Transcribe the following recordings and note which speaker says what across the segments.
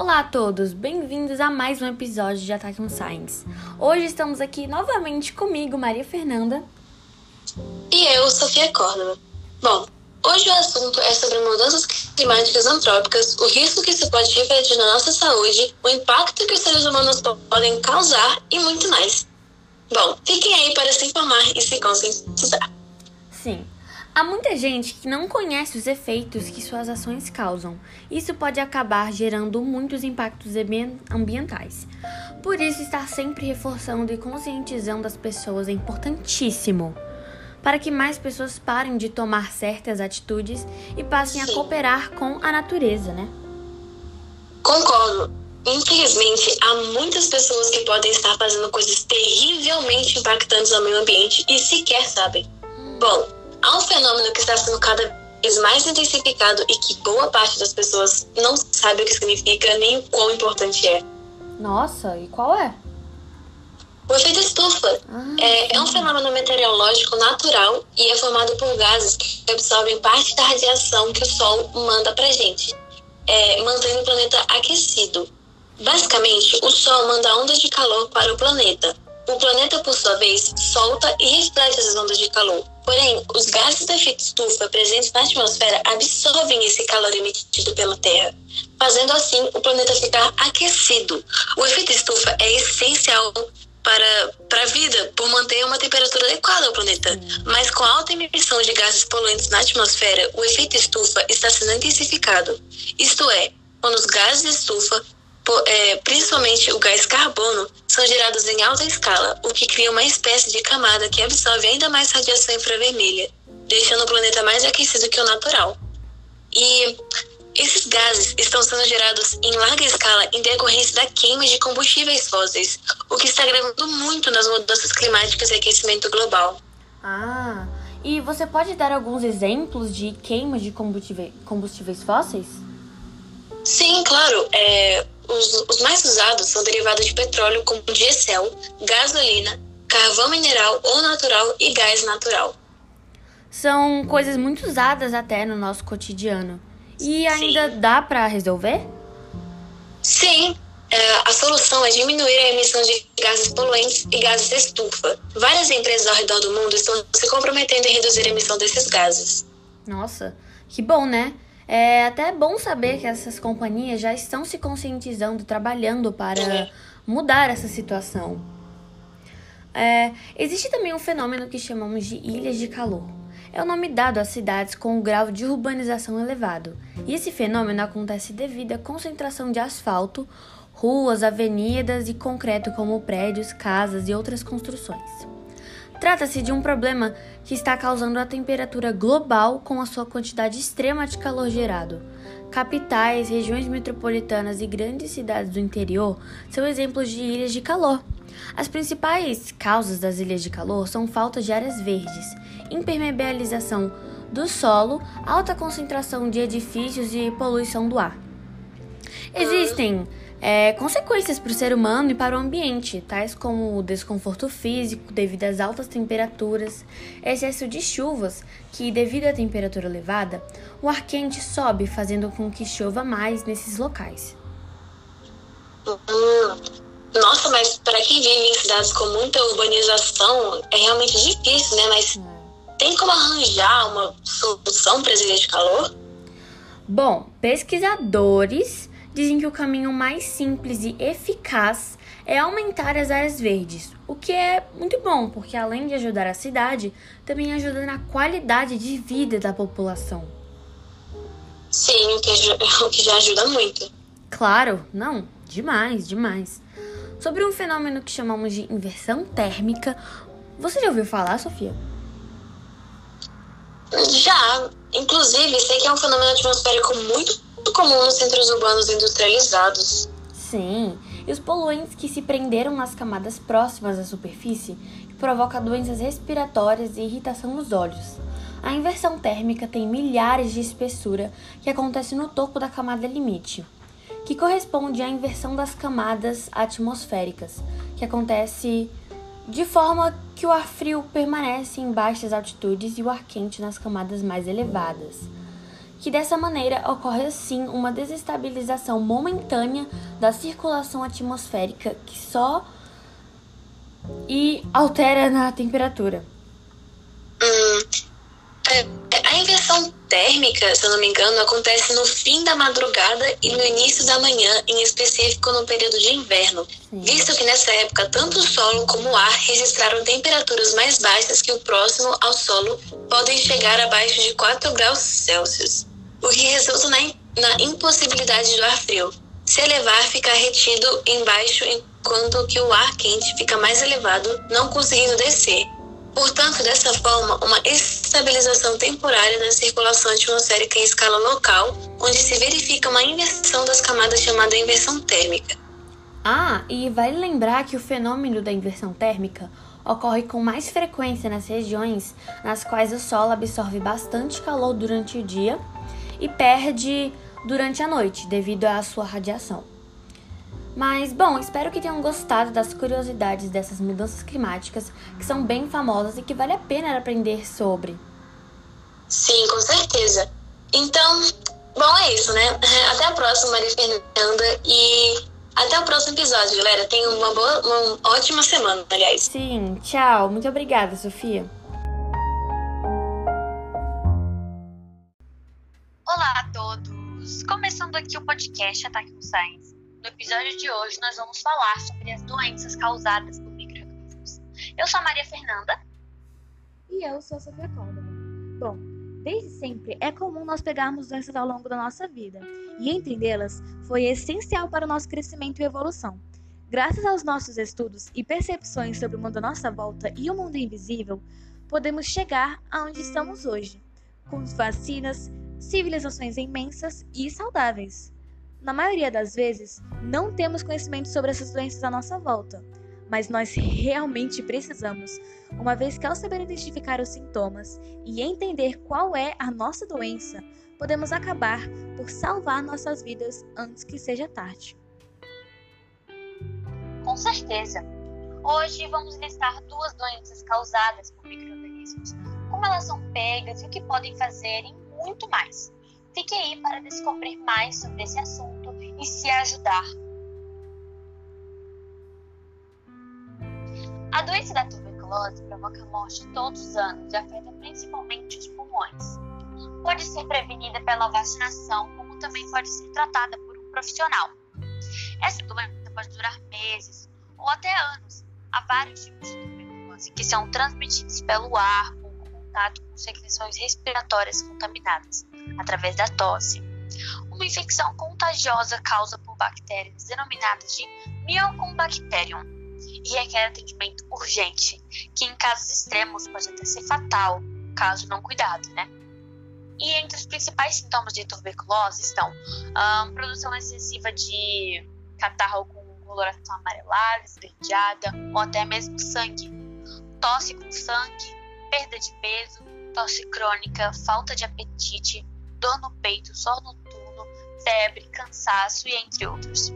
Speaker 1: Olá a todos, bem-vindos a mais um episódio de Attack on Science. Hoje estamos aqui novamente comigo, Maria Fernanda.
Speaker 2: E eu, Sofia Córdoba. Bom, hoje o assunto é sobre mudanças climáticas antrópicas, o risco que isso pode refletir na nossa saúde, o impacto que os seres humanos podem causar e muito mais. Bom, fiquem aí para se informar e se conscientizar.
Speaker 1: Sim, Há muita gente que não conhece os efeitos que suas ações causam. Isso pode acabar gerando muitos impactos ambientais. Por isso, estar sempre reforçando e conscientizando as pessoas é importantíssimo. Para que mais pessoas parem de tomar certas atitudes e passem Sim. a cooperar com a natureza, né?
Speaker 2: Concordo. Infelizmente, há muitas pessoas que podem estar fazendo coisas terrivelmente impactantes ao meio ambiente e sequer sabem. Bom, Há um fenômeno que está sendo cada vez mais intensificado e que boa parte das pessoas não sabe o que significa nem o quão importante é.
Speaker 1: Nossa, e qual é?
Speaker 2: O efeito estufa ah, é, é, um fenômeno meteorológico natural e é formado por gases que absorvem parte da radiação que o Sol manda pra gente, é, mantendo o planeta aquecido. Basicamente, o Sol manda ondas de calor para o planeta. O planeta, por sua vez, solta e reflete essas ondas de calor, Porém, os gases do efeito estufa presentes na atmosfera absorvem esse calor emitido pela Terra, fazendo assim o planeta ficar aquecido. O efeito estufa é essencial para, para a vida por manter uma temperatura adequada ao planeta. Mas com a alta emissão de gases poluentes na atmosfera, o efeito estufa está sendo intensificado. Isto é, quando os gases de estufa principalmente o gás carbono, são gerados em alta escala, o que cria uma espécie de camada que absorve ainda mais radiação infravermelha, deixando o planeta mais aquecido que o natural. E esses gases estão sendo gerados em larga escala em decorrência da queima de combustíveis fósseis, o que está agravando muito nas mudanças climáticas e aquecimento global.
Speaker 1: Ah, e você pode dar alguns exemplos de queima de combustíveis fósseis?
Speaker 2: Sim, claro. É, os, os mais usados são derivados de petróleo como diesel, gasolina, carvão mineral ou natural e gás natural.
Speaker 1: São coisas muito usadas até no nosso cotidiano. E ainda Sim. dá para resolver?
Speaker 2: Sim, é, a solução é diminuir a emissão de gases poluentes e gases estufa. Várias empresas ao redor do mundo estão se comprometendo em reduzir a emissão desses gases.
Speaker 1: Nossa, que bom, né? É até bom saber que essas companhias já estão se conscientizando, trabalhando para mudar essa situação. É, existe também um fenômeno que chamamos de ilhas de calor. É o nome dado às cidades com um grau de urbanização elevado. E esse fenômeno acontece devido à concentração de asfalto, ruas, avenidas e concreto como prédios, casas e outras construções. Trata-se de um problema que está causando a temperatura global com a sua quantidade extrema de calor gerado. Capitais, regiões metropolitanas e grandes cidades do interior são exemplos de ilhas de calor. As principais causas das ilhas de calor são falta de áreas verdes, impermeabilização do solo, alta concentração de edifícios e poluição do ar. Existem é, consequências para o ser humano e para o ambiente, tais como o desconforto físico devido às altas temperaturas, excesso de chuvas, que devido à temperatura elevada, o ar quente sobe, fazendo com que chova mais nesses locais.
Speaker 2: Hum, nossa, mas para quem vive em cidades com muita urbanização é realmente difícil, né? Mas tem como arranjar uma solução para de calor?
Speaker 1: Bom, pesquisadores dizem que o caminho mais simples e eficaz é aumentar as áreas verdes, o que é muito bom, porque além de ajudar a cidade, também ajuda na qualidade de vida da população.
Speaker 2: Sim, o que, o que já ajuda muito.
Speaker 1: Claro, não, demais, demais. Sobre um fenômeno que chamamos de inversão térmica, você já ouviu falar, Sofia?
Speaker 2: Já, inclusive, sei que é um fenômeno atmosférico muito muito comum nos centros urbanos industrializados.
Speaker 1: Sim, e os poluentes que se prenderam nas camadas próximas à superfície provoca doenças respiratórias e irritação nos olhos. A inversão térmica tem milhares de espessura que acontece no topo da camada limite, que corresponde à inversão das camadas atmosféricas, que acontece de forma que o ar frio permanece em baixas altitudes e o ar quente nas camadas mais elevadas que dessa maneira ocorre assim uma desestabilização momentânea da circulação atmosférica que só e altera na temperatura.
Speaker 2: Hum, é, a inversão térmica, se eu não me engano, acontece no fim da madrugada e no início da manhã, em específico no período de inverno, Sim. visto que nessa época tanto o solo como o ar registraram temperaturas mais baixas que o próximo ao solo podem chegar abaixo de 4 graus Celsius, o que resulta na, na impossibilidade do ar frio se elevar, ficar retido embaixo, enquanto que o ar quente fica mais elevado, não conseguindo descer. Portanto, dessa forma, uma estabilização temporária na circulação atmosférica em escala local, onde se verifica uma inversão das camadas chamada inversão térmica.
Speaker 1: Ah, e vale lembrar que o fenômeno da inversão térmica ocorre com mais frequência nas regiões nas quais o Sol absorve bastante calor durante o dia e perde durante a noite devido à sua radiação. Mas, bom, espero que tenham gostado das curiosidades dessas mudanças climáticas que são bem famosas e que vale a pena aprender sobre.
Speaker 2: Sim, com certeza. Então, bom, é isso, né? Até a próxima, Maria Fernanda, e até o próximo episódio, galera. Tenham uma, boa, uma ótima semana, aliás.
Speaker 1: Sim, tchau. Muito obrigada, Sofia.
Speaker 3: Começando aqui o podcast Ataque com Science. No episódio de hoje, nós vamos falar sobre as doenças causadas por micro-organismos. Eu sou a Maria Fernanda.
Speaker 4: E eu sou a Sofia Córdoba. Bom, desde sempre é comum nós pegarmos doenças ao longo da nossa vida, e entendê-las foi essencial para o nosso crescimento e evolução. Graças aos nossos estudos e percepções sobre o mundo à nossa volta e o mundo invisível, podemos chegar aonde estamos hoje, com vacinas, civilizações imensas e saudáveis. Na maioria das vezes, não temos conhecimento sobre essas doenças à nossa volta, mas nós realmente precisamos, uma vez que ao saber identificar os sintomas e entender qual é a nossa doença, podemos acabar por salvar nossas vidas antes que seja tarde.
Speaker 3: Com certeza. Hoje vamos listar duas doenças causadas por microorganismos, como elas são pegas e o que podem fazer e muito mais. Fique aí para descobrir mais sobre esse assunto e se ajudar. A doença da tuberculose provoca morte todos os anos e afeta principalmente os pulmões. Pode ser prevenida pela vacinação, como também pode ser tratada por um profissional. Essa doença pode durar meses ou até anos. Há vários tipos de tuberculose que são transmitidos pelo ar, contato com secreções respiratórias contaminadas através da tosse. Uma infecção contagiosa causa por bactérias denominadas de Mycobacterium e requer atendimento urgente, que em casos extremos pode até ser fatal, caso não cuidado, né? E entre os principais sintomas de tuberculose estão a produção excessiva de catarro com coloração amarelada, esverdeada ou até mesmo sangue, tosse com sangue, perda de peso, tosse crônica, falta de apetite, dor no peito, sono noturno, febre, cansaço e entre outros.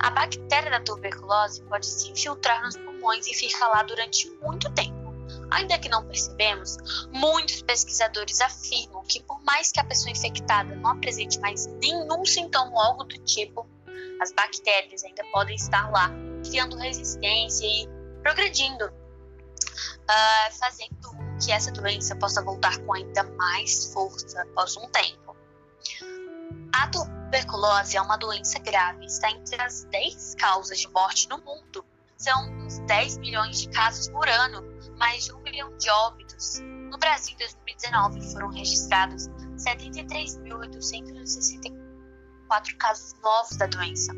Speaker 3: A bactéria da tuberculose pode se infiltrar nos pulmões e ficar lá durante muito tempo. Ainda que não percebemos, muitos pesquisadores afirmam que, por mais que a pessoa infectada não apresente mais nenhum sintoma ou algo do tipo, as bactérias ainda podem estar lá, criando resistência e progredindo, uh, fazendo que essa doença possa voltar com ainda mais força após um tempo. A tuberculose é uma doença grave, está entre as 10 causas de morte no mundo. São uns 10 milhões de casos por ano, mais de um milhão de óbitos. No Brasil, em 2019, foram registrados 73.864 casos novos da doença.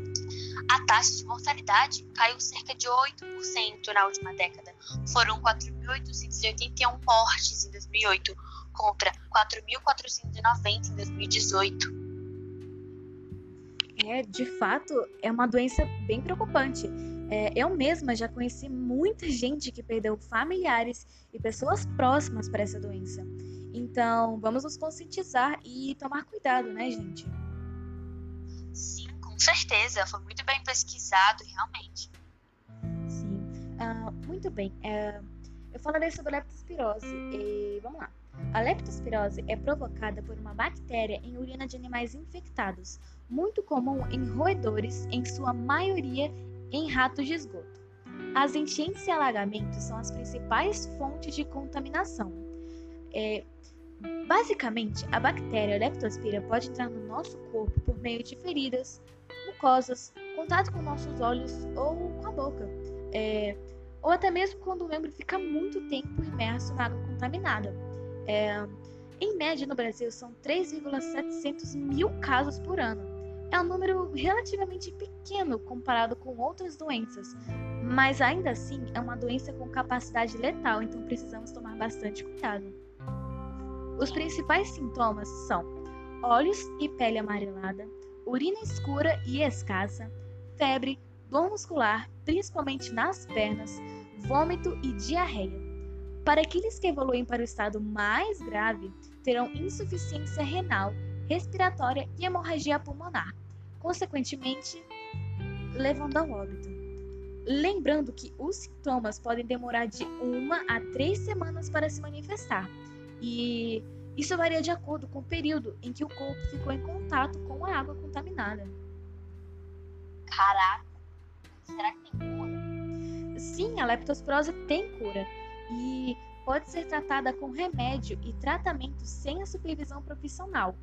Speaker 3: A taxa de mortalidade caiu cerca de 8% na última década. Foram 4.881 mortes em 2008 contra 4.490 em 2018.
Speaker 4: É, de fato, é uma doença bem preocupante. É, eu mesma já conheci muita gente que perdeu familiares e pessoas próximas para essa doença. Então, vamos nos conscientizar e tomar cuidado, né, gente?
Speaker 3: Sim, com certeza. Foi muito bem pesquisado, realmente.
Speaker 4: Sim. Uh, muito bem. Uh, eu falarei sobre leptospirose. E vamos lá. A leptospirose é provocada por uma bactéria em urina de animais infectados, muito comum em roedores, em sua maioria em ratos de esgoto. As enchentes e alagamentos são as principais fontes de contaminação. É, basicamente, a bactéria leptospira pode entrar no nosso corpo por meio de feridas, mucosas, contato com nossos olhos ou com a boca, é, ou até mesmo quando o membro fica muito tempo imerso na água contaminada. É, em média, no Brasil, são 3,700 mil casos por ano. É um número relativamente pequeno comparado com outras doenças, mas ainda assim é uma doença com capacidade letal, então precisamos tomar bastante cuidado. Os principais sintomas são olhos e pele amarelada, urina escura e escassa, febre, dor muscular, principalmente nas pernas, vômito e diarreia. Para aqueles que evoluem para o estado mais grave, terão insuficiência renal, respiratória e hemorragia pulmonar, consequentemente levando ao óbito. Lembrando que os sintomas podem demorar de uma a três semanas para se manifestar, e isso varia de acordo com o período em que o corpo ficou em contato com a água contaminada.
Speaker 3: Caraca, será que tem cura?
Speaker 4: Sim, a leptospirose tem cura e pode ser tratada com remédio e tratamento sem a supervisão profissional.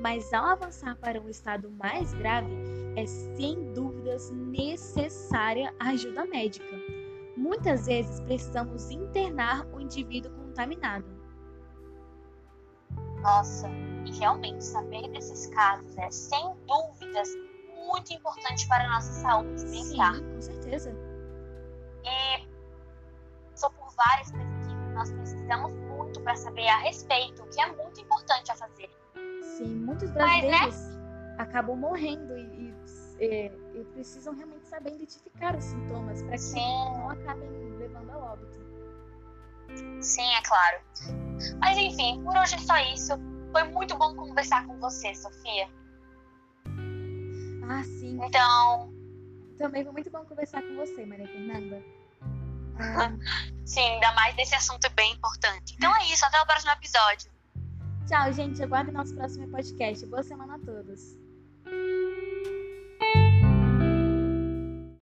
Speaker 4: Mas ao avançar para um estado mais grave, é sem dúvidas necessária a ajuda médica. Muitas vezes precisamos internar o indivíduo contaminado.
Speaker 3: Nossa, e realmente saber desses casos é sem dúvidas muito importante para a nossa saúde mental.
Speaker 4: Sim, com certeza.
Speaker 3: E só por várias pesquisas nós precisamos muito para saber a respeito, o que é muito importante a fazer.
Speaker 4: Sim, muitos brasileiros Mas, né? acabam morrendo e, e, e, precisam realmente saber identificar os sintomas para que Sim. não acabem levando ao óbito.
Speaker 3: Sim, é claro. Mas enfim, por hoje é só isso. Foi muito bom conversar com você, Sofia.
Speaker 4: Ah, sim.
Speaker 3: Então.
Speaker 4: Também foi muito bom conversar com você, Maria Fernanda.
Speaker 3: Ah. Sim, ainda mais desse assunto bem importante. Então é isso, até o próximo episódio.
Speaker 4: Tchau, gente. Aguardem nosso próximo podcast. Boa semana a todos.